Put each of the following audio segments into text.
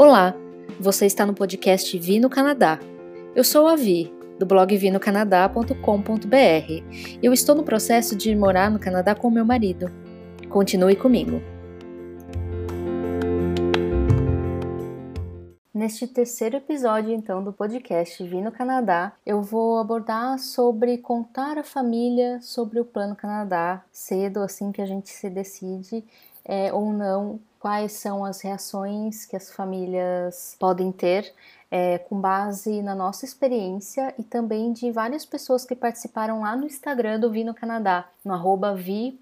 Olá, você está no podcast Vi no Canadá. Eu sou a Vi, do blog vinocanadá.com.br. Eu estou no processo de morar no Canadá com meu marido. Continue comigo. Neste terceiro episódio, então, do podcast Vi no Canadá, eu vou abordar sobre contar à família sobre o Plano Canadá cedo, assim que a gente se decide é, ou não quais são as reações que as famílias podem ter é, com base na nossa experiência e também de várias pessoas que participaram lá no Instagram do Vi no Canadá, no arroba vi.no.canadá.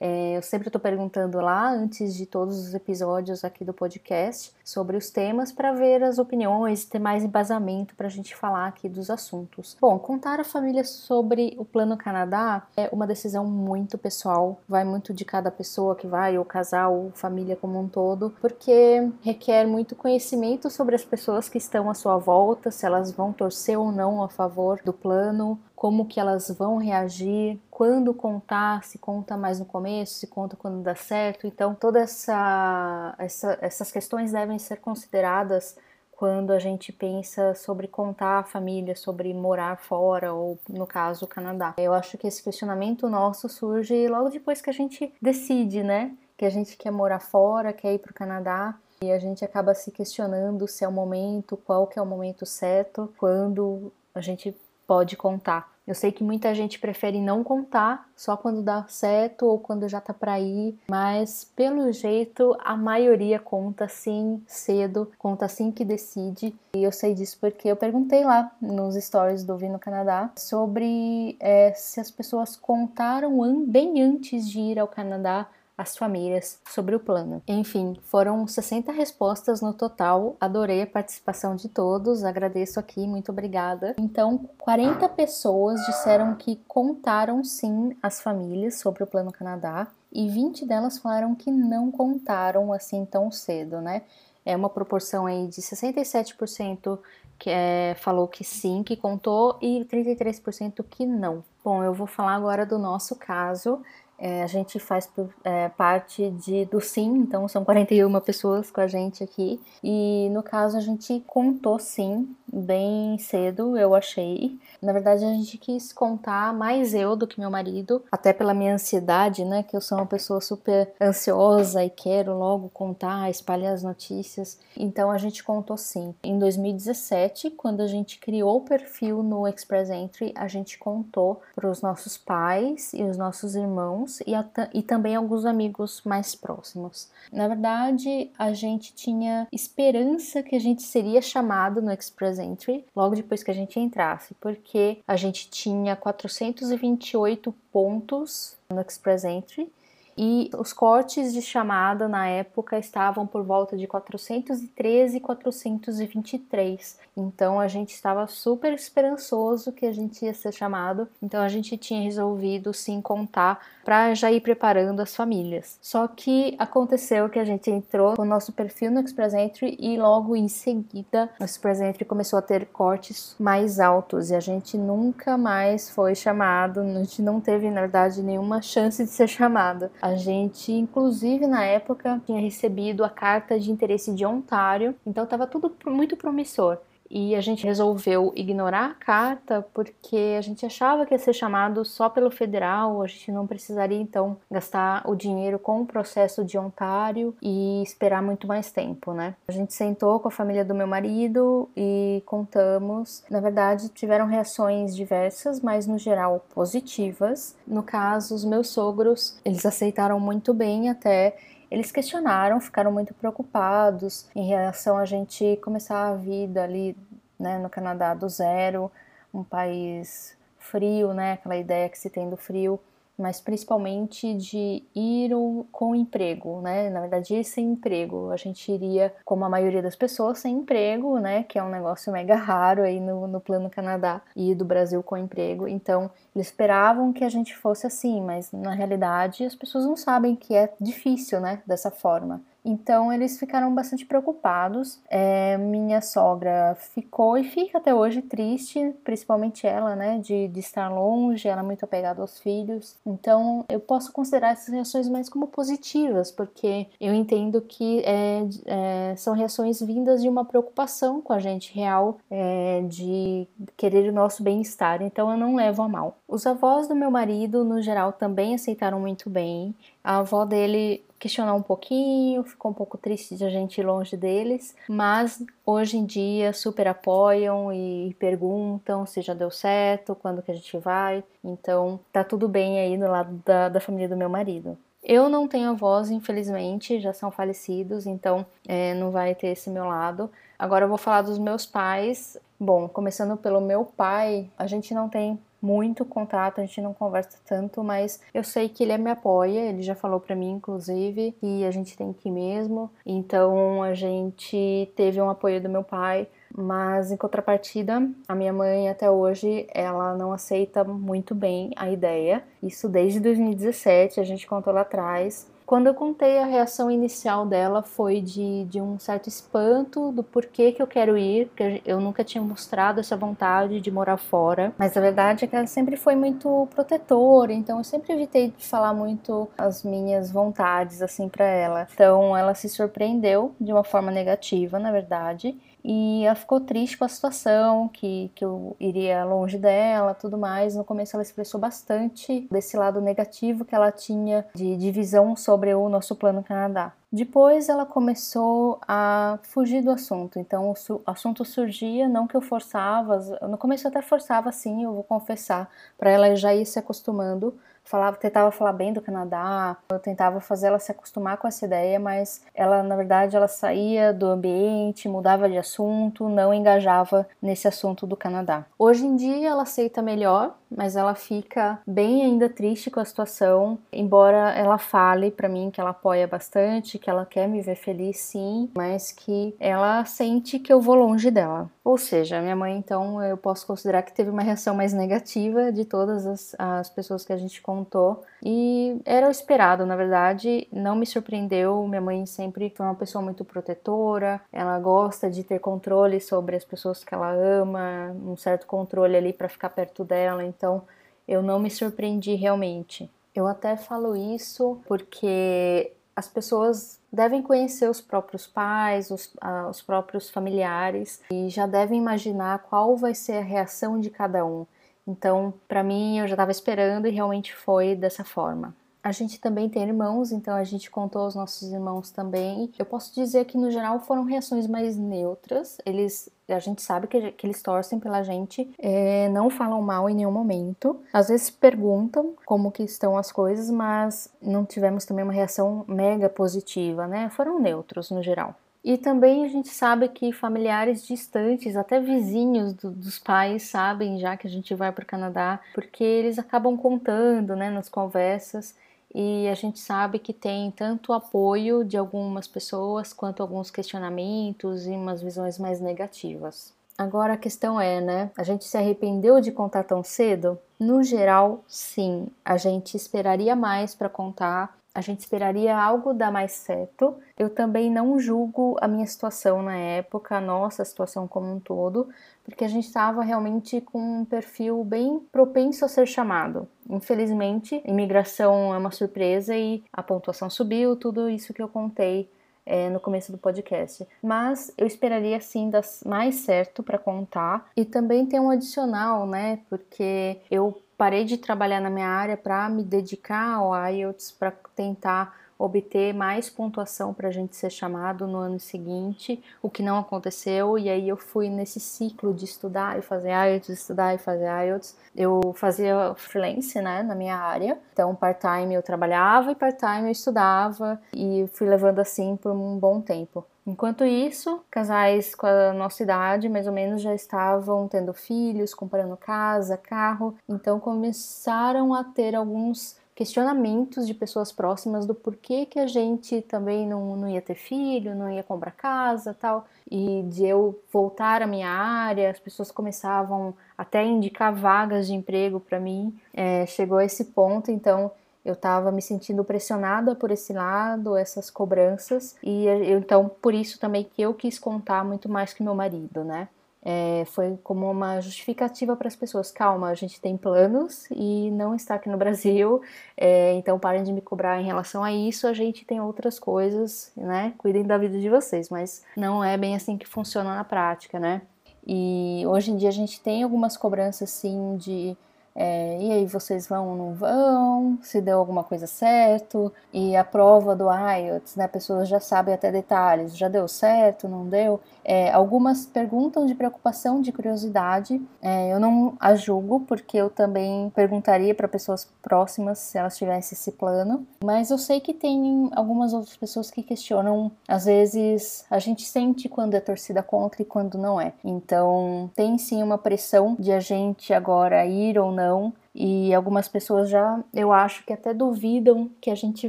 É, eu sempre estou perguntando lá, antes de todos os episódios aqui do podcast, sobre os temas para ver as opiniões, ter mais embasamento para a gente falar aqui dos assuntos. Bom, contar à família sobre o Plano Canadá é uma decisão muito pessoal, vai muito de cada pessoa que vai, ou casal, ou família como um todo, porque requer muito conhecimento sobre as pessoas que estão à sua volta, se elas vão torcer ou não a favor do plano, como que elas vão reagir, quando contar, se conta mais no começo, se conta quando dá certo. Então, todas essa, essa, essas questões devem ser consideradas quando a gente pensa sobre contar a família, sobre morar fora ou, no caso, o Canadá. Eu acho que esse questionamento nosso surge logo depois que a gente decide, né? Que a gente quer morar fora, quer ir para o Canadá. E a gente acaba se questionando se é o momento, qual que é o momento certo, quando a gente pode contar. Eu sei que muita gente prefere não contar, só quando dá certo ou quando já tá para ir, mas pelo jeito a maioria conta sim cedo, conta assim que decide. E eu sei disso porque eu perguntei lá nos stories do Vino Canadá sobre é, se as pessoas contaram bem antes de ir ao Canadá as famílias sobre o plano. Enfim, foram 60 respostas no total. Adorei a participação de todos, agradeço aqui, muito obrigada. Então, 40 pessoas disseram que contaram sim as famílias sobre o Plano Canadá e 20 delas falaram que não contaram assim tão cedo, né? É uma proporção aí de 67% que é, falou que sim, que contou, e 33% que não. Bom, eu vou falar agora do nosso caso. É, a gente faz é, parte de, do Sim, então são 41 pessoas com a gente aqui. E no caso a gente contou sim, bem cedo, eu achei. Na verdade a gente quis contar mais eu do que meu marido, até pela minha ansiedade, né? Que eu sou uma pessoa super ansiosa e quero logo contar, espalhar as notícias. Então a gente contou sim. Em 2017, quando a gente criou o perfil no Express Entry, a gente contou para os nossos pais e os nossos irmãos e, e também alguns amigos mais próximos. Na verdade, a gente tinha esperança que a gente seria chamado no Express Entry logo depois que a gente entrasse, porque a gente tinha 428 pontos no Express Entry e os cortes de chamada na época estavam por volta de 413 e 423. Então a gente estava super esperançoso que a gente ia ser chamado. Então a gente tinha resolvido sim contar para já ir preparando as famílias. Só que aconteceu que a gente entrou o nosso perfil no Express Entry e logo em seguida o Express Entry começou a ter cortes mais altos e a gente nunca mais foi chamado. A gente não teve na verdade nenhuma chance de ser chamado. A gente, inclusive na época, tinha recebido a carta de interesse de Ontário, então estava tudo muito promissor e a gente resolveu ignorar a carta porque a gente achava que ia ser chamado só pelo federal, a gente não precisaria então gastar o dinheiro com o processo de Ontário e esperar muito mais tempo, né? A gente sentou com a família do meu marido e contamos. Na verdade, tiveram reações diversas, mas no geral positivas. No caso, os meus sogros, eles aceitaram muito bem até eles questionaram, ficaram muito preocupados em relação a gente começar a vida ali né, no Canadá do zero, um país frio, né, aquela ideia que se tem do frio mas principalmente de ir com emprego, né? Na verdade, ir sem emprego. A gente iria, como a maioria das pessoas, sem emprego, né? Que é um negócio mega raro aí no, no plano Canadá e do Brasil com emprego. Então, eles esperavam que a gente fosse assim, mas na realidade as pessoas não sabem que é difícil, né? Dessa forma. Então eles ficaram bastante preocupados. É, minha sogra ficou e fica até hoje triste, principalmente ela, né, de, de estar longe, ela é muito apegada aos filhos. Então eu posso considerar essas reações mais como positivas, porque eu entendo que é, é, são reações vindas de uma preocupação com a gente real, é, de querer o nosso bem-estar. Então eu não levo a mal. Os avós do meu marido, no geral, também aceitaram muito bem. A avó dele questionou um pouquinho, ficou um pouco triste de a gente ir longe deles, mas hoje em dia super apoiam e perguntam se já deu certo, quando que a gente vai. Então tá tudo bem aí no lado da, da família do meu marido. Eu não tenho avós, infelizmente, já são falecidos, então é, não vai ter esse meu lado. Agora eu vou falar dos meus pais. Bom, começando pelo meu pai, a gente não tem muito contato, a gente não conversa tanto, mas eu sei que ele me apoia, ele já falou para mim, inclusive, que a gente tem que ir mesmo. Então a gente teve um apoio do meu pai, mas em contrapartida, a minha mãe até hoje ela não aceita muito bem a ideia. Isso desde 2017, a gente contou lá atrás. Quando eu contei a reação inicial dela foi de, de um certo espanto do porquê que eu quero ir, porque eu nunca tinha mostrado essa vontade de morar fora. Mas a verdade é que ela sempre foi muito protetora, então eu sempre evitei de falar muito as minhas vontades assim para ela. Então ela se surpreendeu de uma forma negativa, na verdade e ela ficou triste com a situação, que, que eu iria longe dela, tudo mais. No começo ela expressou bastante desse lado negativo que ela tinha de divisão sobre o nosso plano Canadá. Depois ela começou a fugir do assunto, então o assunto surgia, não que eu forçava, no começo eu até forçava sim, eu vou confessar, para ela já ir se acostumando, falava, tentava falar bem do Canadá, eu tentava fazer ela se acostumar com essa ideia, mas ela, na verdade, ela saía do ambiente, mudava de assunto, não engajava nesse assunto do Canadá. Hoje em dia ela aceita melhor, mas ela fica bem ainda triste com a situação, embora ela fale para mim que ela apoia bastante, que ela quer me ver feliz sim, mas que ela sente que eu vou longe dela. Ou seja, minha mãe, então, eu posso considerar que teve uma reação mais negativa de todas as, as pessoas que a gente contou. E era o esperado, na verdade, não me surpreendeu. Minha mãe sempre foi uma pessoa muito protetora, ela gosta de ter controle sobre as pessoas que ela ama, um certo controle ali para ficar perto dela, então eu não me surpreendi realmente. Eu até falo isso porque as pessoas devem conhecer os próprios pais, os, uh, os próprios familiares e já devem imaginar qual vai ser a reação de cada um. Então, para mim, eu já estava esperando e realmente foi dessa forma. A gente também tem irmãos, então a gente contou os nossos irmãos também. Eu posso dizer que no geral foram reações mais neutras. Eles, a gente sabe que, que eles torcem pela gente, é, não falam mal em nenhum momento. Às vezes perguntam como que estão as coisas, mas não tivemos também uma reação mega positiva, né? Foram neutros no geral. E também a gente sabe que familiares distantes, até vizinhos do, dos pais, sabem já que a gente vai para o Canadá, porque eles acabam contando né, nas conversas. E a gente sabe que tem tanto apoio de algumas pessoas quanto alguns questionamentos e umas visões mais negativas. Agora a questão é, né? A gente se arrependeu de contar tão cedo? No geral, sim. A gente esperaria mais para contar a gente esperaria algo dar mais certo. Eu também não julgo a minha situação na época, a nossa situação como um todo, porque a gente estava realmente com um perfil bem propenso a ser chamado. Infelizmente, imigração é uma surpresa e a pontuação subiu, tudo isso que eu contei é, no começo do podcast. Mas eu esperaria sim dar mais certo para contar. E também tem um adicional, né? Porque eu parei de trabalhar na minha área para me dedicar ao IELTS, para tentar obter mais pontuação para a gente ser chamado no ano seguinte, o que não aconteceu, e aí eu fui nesse ciclo de estudar e fazer IELTS, estudar e fazer IELTS. Eu fazia freelance, né, na minha área, então part-time eu trabalhava e part-time eu estudava, e fui levando assim por um bom tempo. Enquanto isso, casais com a nossa idade, mais ou menos, já estavam tendo filhos, comprando casa, carro, então começaram a ter alguns questionamentos de pessoas próximas do porquê que a gente também não, não ia ter filho, não ia comprar casa tal. E de eu voltar à minha área, as pessoas começavam até a indicar vagas de emprego para mim. É, chegou a esse ponto, então eu estava me sentindo pressionada por esse lado, essas cobranças, e eu, então por isso também que eu quis contar muito mais que meu marido, né? É, foi como uma justificativa para as pessoas. Calma, a gente tem planos e não está aqui no Brasil, é, então parem de me cobrar em relação a isso. A gente tem outras coisas, né? Cuidem da vida de vocês, mas não é bem assim que funciona na prática, né? E hoje em dia a gente tem algumas cobranças, sim, de é, e aí vocês vão ou não vão, se deu alguma coisa certo, e a prova do IELTS, né, pessoas já sabem até detalhes, já deu certo, não deu. É, algumas perguntam de preocupação, de curiosidade, é, eu não a julgo, porque eu também perguntaria para pessoas próximas se elas tivessem esse plano, mas eu sei que tem algumas outras pessoas que questionam, às vezes a gente sente quando é torcida contra e quando não é, então tem sim uma pressão de a gente agora ir ou não não. E algumas pessoas já, eu acho que até duvidam que a gente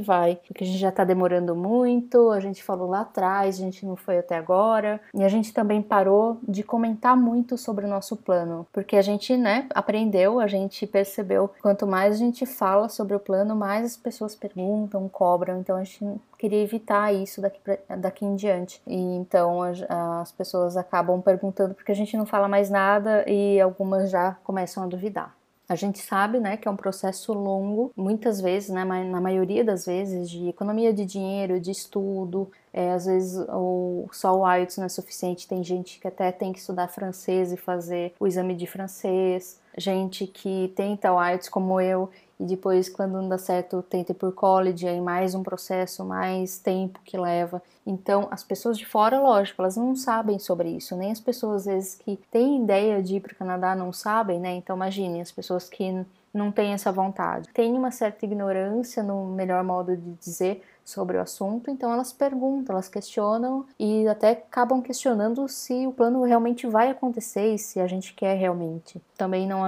vai, porque a gente já tá demorando muito, a gente falou lá atrás, a gente não foi até agora, e a gente também parou de comentar muito sobre o nosso plano, porque a gente, né, aprendeu, a gente percebeu, quanto mais a gente fala sobre o plano, mais as pessoas perguntam, cobram, então a gente queria evitar isso daqui, pra, daqui em diante. E então as, as pessoas acabam perguntando porque a gente não fala mais nada e algumas já começam a duvidar. A gente sabe, né, que é um processo longo, muitas vezes, né, na maioria das vezes, de economia de dinheiro, de estudo. É, às vezes o, só o IELTS não é suficiente, tem gente que até tem que estudar francês e fazer o exame de francês. Gente que tenta o IELTS como eu e depois, quando não dá certo, tenta ir por college, aí mais um processo, mais tempo que leva. Então, as pessoas de fora, lógico, elas não sabem sobre isso, nem as pessoas, às vezes, que têm ideia de ir para o Canadá não sabem, né? Então, imagine, as pessoas que não têm essa vontade. Tem uma certa ignorância, no melhor modo de dizer, sobre o assunto, então elas perguntam, elas questionam e até acabam questionando se o plano realmente vai acontecer e se a gente quer realmente. Também não,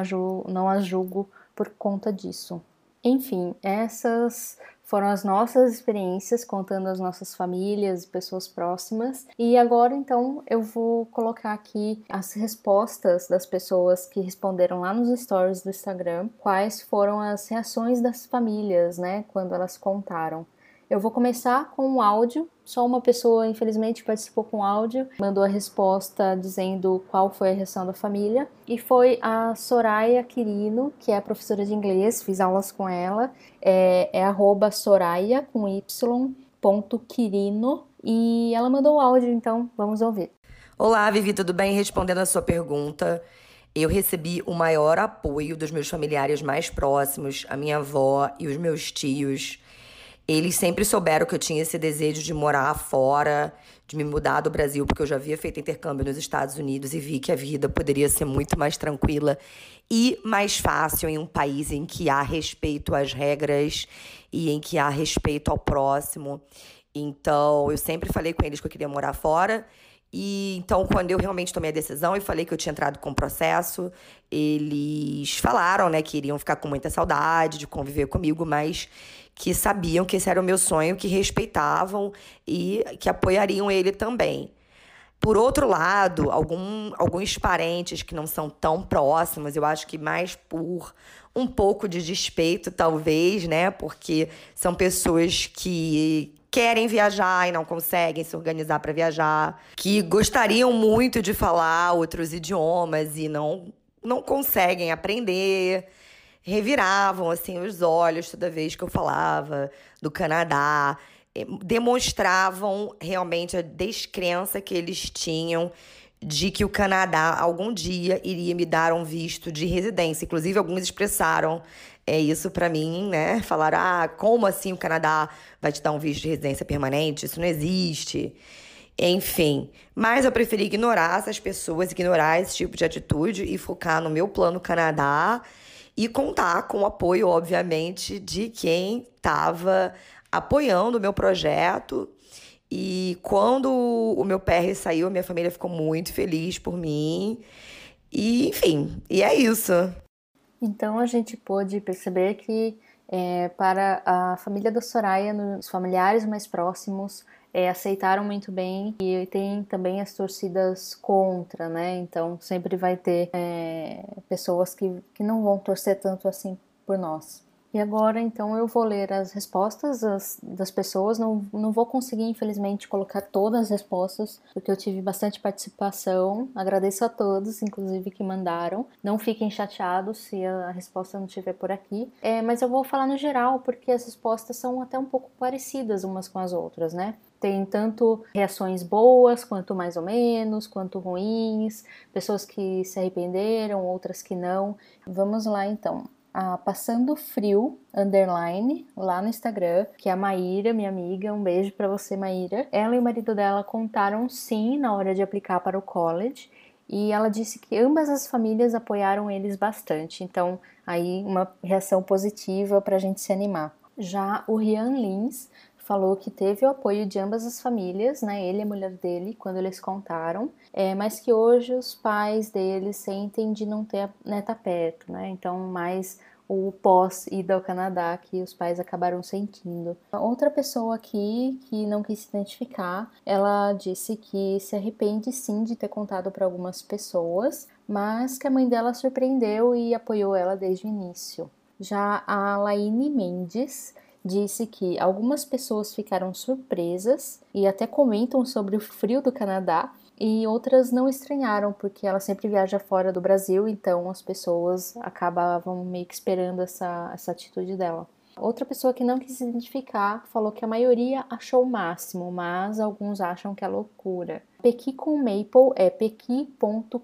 não as julgo por conta disso. Enfim, essas foram as nossas experiências contando as nossas famílias e pessoas próximas. E agora então eu vou colocar aqui as respostas das pessoas que responderam lá nos stories do Instagram, quais foram as reações das famílias, né, quando elas contaram. Eu vou começar com um áudio. Só uma pessoa, infelizmente, participou com áudio, mandou a resposta dizendo qual foi a reação da família. E foi a Soraya Quirino, que é professora de inglês, fiz aulas com ela. É, é arroba Soraya com Y, ponto Quirino. E ela mandou o áudio, então vamos ouvir. Olá, Vivi, tudo bem? Respondendo a sua pergunta, eu recebi o maior apoio dos meus familiares mais próximos, a minha avó e os meus tios eles sempre souberam que eu tinha esse desejo de morar fora, de me mudar do Brasil, porque eu já havia feito intercâmbio nos Estados Unidos e vi que a vida poderia ser muito mais tranquila e mais fácil em um país em que há respeito às regras e em que há respeito ao próximo. Então, eu sempre falei com eles que eu queria morar fora. E então, quando eu realmente tomei a decisão e falei que eu tinha entrado com o processo, eles falaram, né, que iriam ficar com muita saudade de conviver comigo, mas que sabiam que esse era o meu sonho, que respeitavam e que apoiariam ele também. Por outro lado, algum, alguns parentes que não são tão próximos, eu acho que mais por um pouco de despeito, talvez, né? Porque são pessoas que querem viajar e não conseguem se organizar para viajar, que gostariam muito de falar outros idiomas e não, não conseguem aprender reviravam assim os olhos toda vez que eu falava do Canadá, eh, demonstravam realmente a descrença que eles tinham de que o Canadá algum dia iria me dar um visto de residência. Inclusive alguns expressaram é isso para mim, né? Falaram: "Ah, como assim o Canadá vai te dar um visto de residência permanente? Isso não existe". Enfim, mas eu preferi ignorar essas pessoas, ignorar esse tipo de atitude e focar no meu plano Canadá e contar com o apoio, obviamente, de quem estava apoiando o meu projeto. E quando o meu PR saiu, minha família ficou muito feliz por mim. E, enfim, e é isso. Então a gente pôde perceber que é, para a família da Soraya, os familiares mais próximos, é, aceitaram muito bem e tem também as torcidas contra, né? Então sempre vai ter é, pessoas que, que não vão torcer tanto assim por nós. E agora, então, eu vou ler as respostas das, das pessoas. Não, não vou conseguir, infelizmente, colocar todas as respostas, porque eu tive bastante participação. Agradeço a todos, inclusive, que mandaram. Não fiquem chateados se a resposta não estiver por aqui. É, mas eu vou falar no geral, porque as respostas são até um pouco parecidas umas com as outras, né? Tem tanto reações boas, quanto mais ou menos, quanto ruins, pessoas que se arrependeram, outras que não. Vamos lá então Passando Frio underline lá no Instagram, que é a Maíra, minha amiga. Um beijo para você, Maíra. Ela e o marido dela contaram sim na hora de aplicar para o college. E ela disse que ambas as famílias apoiaram eles bastante. Então, aí uma reação positiva para a gente se animar. Já o Rian Lins falou que teve o apoio de ambas as famílias, né, ele e a mulher dele, quando eles contaram, é, mas que hoje os pais dele sentem de não ter neta perto, né, então mais o pós-ida ao Canadá que os pais acabaram sentindo. Outra pessoa aqui que não quis se identificar, ela disse que se arrepende sim de ter contado para algumas pessoas, mas que a mãe dela surpreendeu e apoiou ela desde o início. Já a Laine Mendes disse que algumas pessoas ficaram surpresas e até comentam sobre o frio do Canadá, e outras não estranharam, porque ela sempre viaja fora do Brasil, então as pessoas acabavam meio que esperando essa, essa atitude dela. Outra pessoa que não quis se identificar falou que a maioria achou o máximo, mas alguns acham que é loucura. Pequi com Maple é pequi.com.maple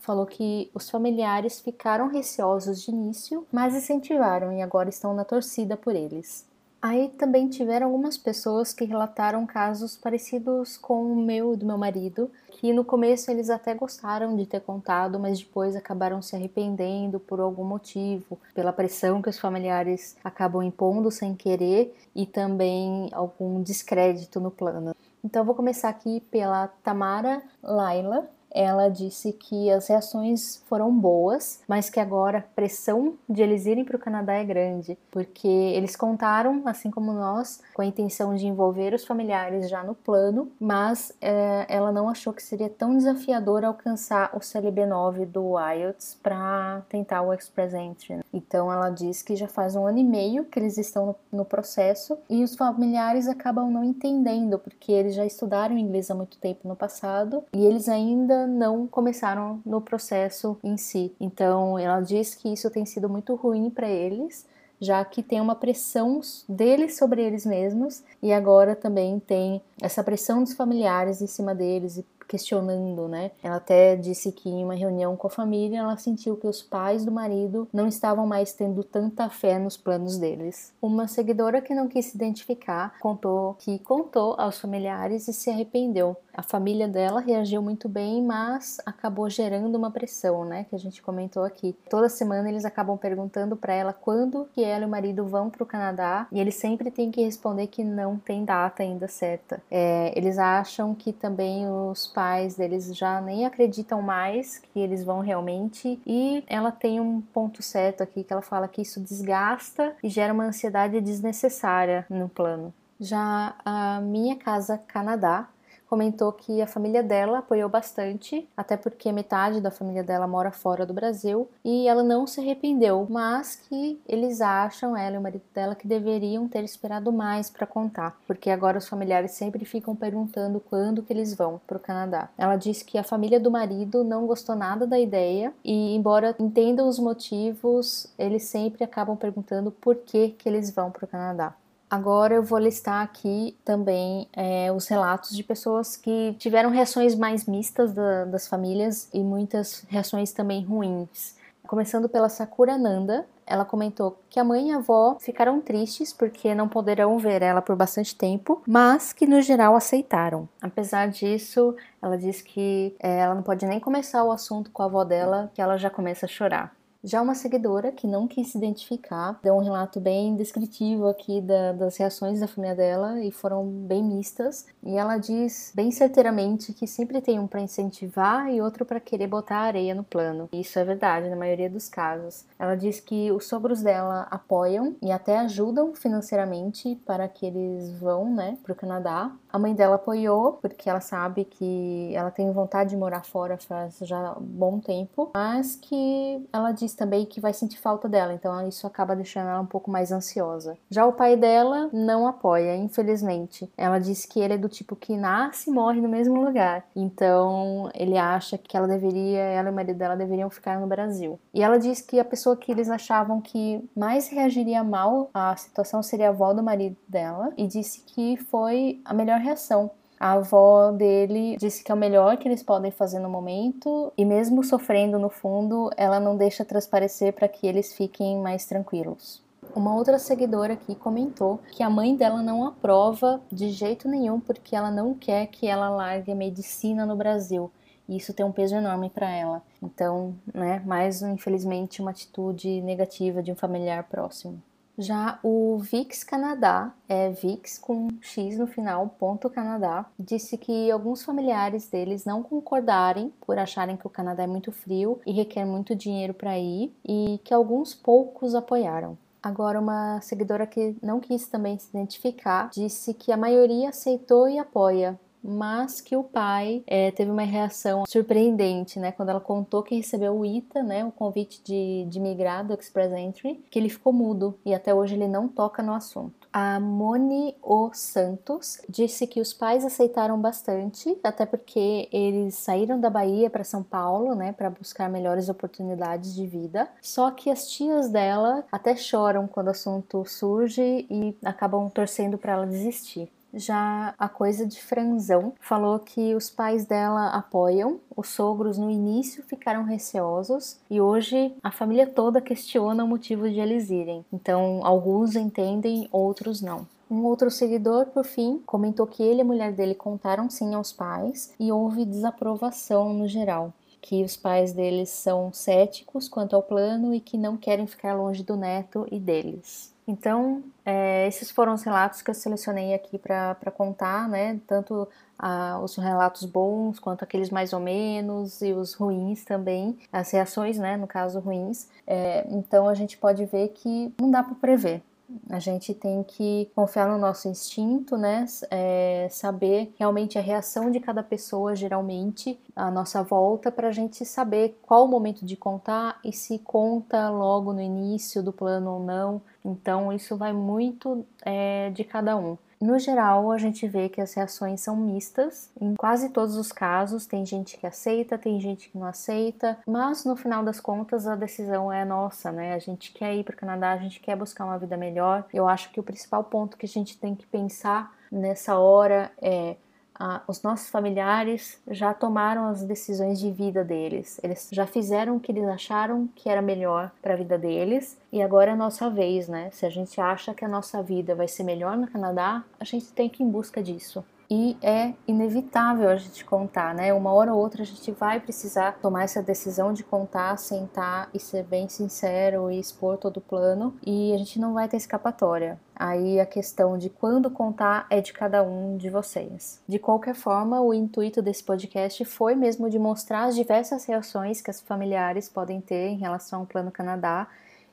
falou que os familiares ficaram receosos de início, mas incentivaram e agora estão na torcida por eles. Aí também tiveram algumas pessoas que relataram casos parecidos com o meu e do meu marido, que no começo eles até gostaram de ter contado, mas depois acabaram se arrependendo por algum motivo, pela pressão que os familiares acabam impondo sem querer e também algum descrédito no plano. Então vou começar aqui pela Tamara Laila, ela disse que as reações foram boas, mas que agora a pressão de eles irem para o Canadá é grande, porque eles contaram, assim como nós, com a intenção de envolver os familiares já no plano, mas é, ela não achou que seria tão desafiador alcançar o CLB9 do IELTS para tentar o Express Entry. Então ela diz que já faz um ano e meio que eles estão no, no processo e os familiares acabam não entendendo, porque eles já estudaram inglês há muito tempo no passado e eles ainda não começaram no processo em si. Então, ela diz que isso tem sido muito ruim para eles, já que tem uma pressão deles sobre eles mesmos e agora também tem essa pressão dos familiares em cima deles e questionando, né? Ela até disse que em uma reunião com a família ela sentiu que os pais do marido não estavam mais tendo tanta fé nos planos deles. Uma seguidora que não quis se identificar contou que contou aos familiares e se arrependeu. A família dela reagiu muito bem, mas acabou gerando uma pressão, né? Que a gente comentou aqui. Toda semana eles acabam perguntando para ela quando que ela e o marido vão para o Canadá e eles sempre têm que responder que não tem data ainda certa. É, eles acham que também os pais deles já nem acreditam mais que eles vão realmente. E ela tem um ponto certo aqui que ela fala que isso desgasta e gera uma ansiedade desnecessária no plano. Já a minha casa Canadá comentou que a família dela apoiou bastante, até porque metade da família dela mora fora do Brasil e ela não se arrependeu, mas que eles acham, ela e o marido dela, que deveriam ter esperado mais para contar, porque agora os familiares sempre ficam perguntando quando que eles vão para o Canadá. Ela disse que a família do marido não gostou nada da ideia e, embora entendam os motivos, eles sempre acabam perguntando por que que eles vão para o Canadá. Agora eu vou listar aqui também é, os relatos de pessoas que tiveram reações mais mistas da, das famílias e muitas reações também ruins. Começando pela Sakura Nanda, ela comentou que a mãe e a avó ficaram tristes porque não poderão ver ela por bastante tempo, mas que no geral aceitaram. Apesar disso, ela diz que é, ela não pode nem começar o assunto com a avó dela, que ela já começa a chorar. Já uma seguidora que não quis se identificar deu um relato bem descritivo aqui da, das reações da família dela e foram bem mistas. E ela diz bem certeiramente que sempre tem um para incentivar e outro para querer botar areia no plano. E isso é verdade na maioria dos casos. Ela diz que os sogros dela apoiam e até ajudam financeiramente para que eles vão, né, para o Canadá A mãe dela apoiou, porque ela sabe que ela tem vontade de morar fora faz já bom tempo, mas que ela diz também que vai sentir falta dela, então isso acaba deixando ela um pouco mais ansiosa. Já o pai dela não apoia, infelizmente. Ela disse que ele é do tipo que nasce e morre no mesmo lugar, então ele acha que ela deveria, ela e o marido dela deveriam ficar no Brasil. E ela diz que a pessoa que eles achavam que mais reagiria mal à situação seria a avó do marido dela, e disse que foi a melhor reação. A avó dele disse que é o melhor que eles podem fazer no momento, e mesmo sofrendo no fundo, ela não deixa transparecer para que eles fiquem mais tranquilos. Uma outra seguidora aqui comentou que a mãe dela não aprova de jeito nenhum porque ela não quer que ela largue a medicina no Brasil. E isso tem um peso enorme para ela. Então, né, mais infelizmente uma atitude negativa de um familiar próximo. Já o VIX Canadá, é VIX com X no final, ponto Canadá, disse que alguns familiares deles não concordarem por acharem que o Canadá é muito frio e requer muito dinheiro para ir, e que alguns poucos apoiaram. Agora, uma seguidora que não quis também se identificar disse que a maioria aceitou e apoia, mas que o pai é, teve uma reação surpreendente, né? Quando ela contou que recebeu o ITA, né? O convite de, de migrar do Express Entry, que ele ficou mudo e até hoje ele não toca no assunto. A Moni O Santos disse que os pais aceitaram bastante, até porque eles saíram da Bahia para São Paulo, né, para buscar melhores oportunidades de vida. Só que as tias dela até choram quando o assunto surge e acabam torcendo para ela desistir. Já a coisa de Franzão falou que os pais dela apoiam, os sogros no início ficaram receosos e hoje a família toda questiona o motivo de eles irem. Então, alguns entendem, outros não. Um outro seguidor, por fim, comentou que ele e a mulher dele contaram sim aos pais e houve desaprovação no geral que os pais deles são céticos quanto ao plano e que não querem ficar longe do neto e deles. Então, é, esses foram os relatos que eu selecionei aqui para contar, né? Tanto ah, os relatos bons quanto aqueles mais ou menos e os ruins também, as reações, né? No caso, ruins. É, então, a gente pode ver que não dá para prever. A gente tem que confiar no nosso instinto, né? É, saber realmente a reação de cada pessoa, geralmente, à nossa volta, para a gente saber qual o momento de contar e se conta logo no início do plano ou não. Então, isso vai muito é, de cada um. No geral, a gente vê que as reações são mistas. Em quase todos os casos, tem gente que aceita, tem gente que não aceita, mas no final das contas a decisão é nossa, né? A gente quer ir para o Canadá, a gente quer buscar uma vida melhor. Eu acho que o principal ponto que a gente tem que pensar nessa hora é ah, os nossos familiares já tomaram as decisões de vida deles. Eles já fizeram o que eles acharam que era melhor para a vida deles e agora é a nossa vez, né? Se a gente acha que a nossa vida vai ser melhor no Canadá, a gente tem que ir em busca disso e é inevitável a gente contar, né? Uma hora ou outra a gente vai precisar tomar essa decisão de contar, sentar e ser bem sincero e expor todo o plano e a gente não vai ter escapatória. Aí a questão de quando contar é de cada um de vocês. De qualquer forma, o intuito desse podcast foi mesmo de mostrar as diversas reações que as familiares podem ter em relação ao Plano Canadá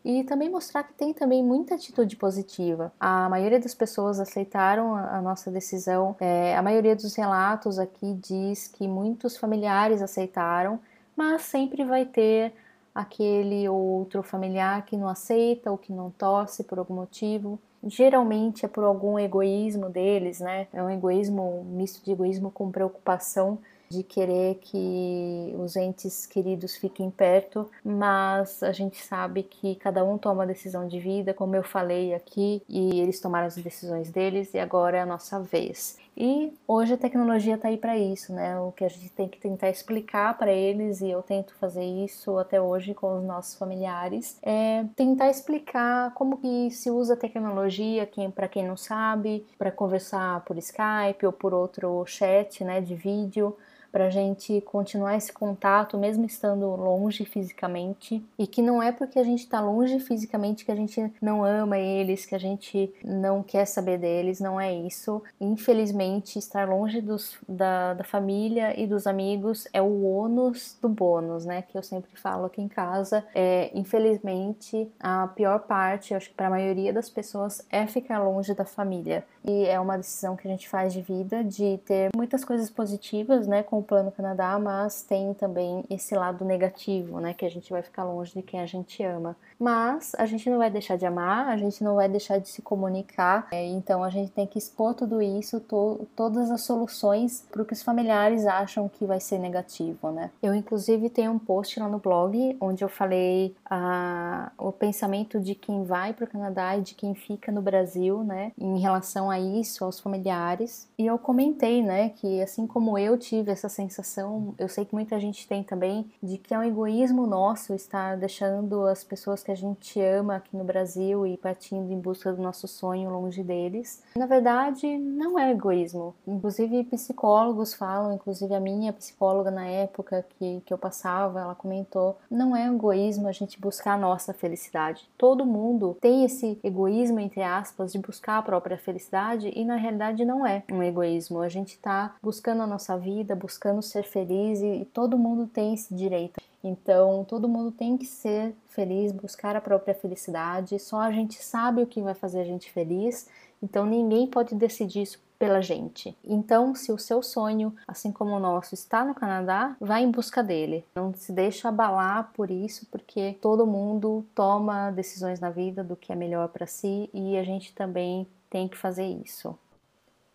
e também mostrar que tem também muita atitude positiva. A maioria das pessoas aceitaram a nossa decisão, é, a maioria dos relatos aqui diz que muitos familiares aceitaram, mas sempre vai ter aquele outro familiar que não aceita ou que não torce por algum motivo. Geralmente é por algum egoísmo deles, né? É um egoísmo, um misto de egoísmo com preocupação de querer que os entes queridos fiquem perto, mas a gente sabe que cada um toma a decisão de vida, como eu falei aqui, e eles tomaram as decisões deles e agora é a nossa vez. E hoje a tecnologia está aí para isso, né? O que a gente tem que tentar explicar para eles, e eu tento fazer isso até hoje com os nossos familiares, é tentar explicar como que se usa a tecnologia, quem, para quem não sabe, para conversar por Skype ou por outro chat, né, de vídeo, para a gente continuar esse contato, mesmo estando longe fisicamente, e que não é porque a gente está longe fisicamente que a gente não ama eles, que a gente não quer saber deles, não é isso. Infelizmente, estar longe dos, da, da família e dos amigos é o ônus do bônus, né? Que eu sempre falo aqui em casa. É, infelizmente, a pior parte, acho que para a maioria das pessoas, é ficar longe da família. E é uma decisão que a gente faz de vida, de ter muitas coisas positivas, né? Com Plano Canadá, mas tem também esse lado negativo, né, que a gente vai ficar longe de quem a gente ama. Mas a gente não vai deixar de amar, a gente não vai deixar de se comunicar, é, então a gente tem que expor tudo isso, to todas as soluções para o que os familiares acham que vai ser negativo, né. Eu, inclusive, tenho um post lá no blog onde eu falei a, o pensamento de quem vai para o Canadá e de quem fica no Brasil, né, em relação a isso, aos familiares. E eu comentei, né, que assim como eu tive essa sensação, eu sei que muita gente tem também, de que é um egoísmo nosso estar deixando as pessoas que a gente ama aqui no Brasil e partindo em busca do nosso sonho longe deles. Na verdade, não é egoísmo. Inclusive, psicólogos falam, inclusive a minha psicóloga na época que, que eu passava, ela comentou: não é egoísmo a gente buscar a nossa felicidade. Todo mundo tem esse egoísmo, entre aspas, de buscar a própria felicidade e na realidade não é um egoísmo. A gente está buscando a nossa vida, buscando ser feliz e, e todo mundo tem esse direito. Então, todo mundo tem que ser feliz, buscar a própria felicidade. Só a gente sabe o que vai fazer a gente feliz. Então, ninguém pode decidir isso pela gente. Então, se o seu sonho, assim como o nosso, está no Canadá, vá em busca dele. Não se deixe abalar por isso, porque todo mundo toma decisões na vida do que é melhor para si e a gente também tem que fazer isso.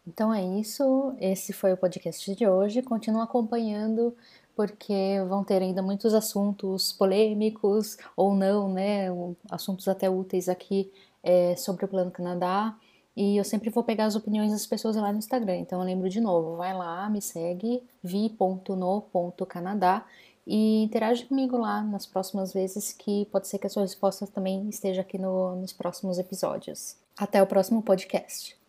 Então é isso, esse foi o podcast de hoje. Continua acompanhando porque vão ter ainda muitos assuntos polêmicos ou não, né? Assuntos até úteis aqui é, sobre o Plano Canadá. E eu sempre vou pegar as opiniões das pessoas lá no Instagram. Então eu lembro de novo, vai lá, me segue, vi.no.canadá e interage comigo lá nas próximas vezes que pode ser que a sua resposta também esteja aqui no, nos próximos episódios. Até o próximo podcast.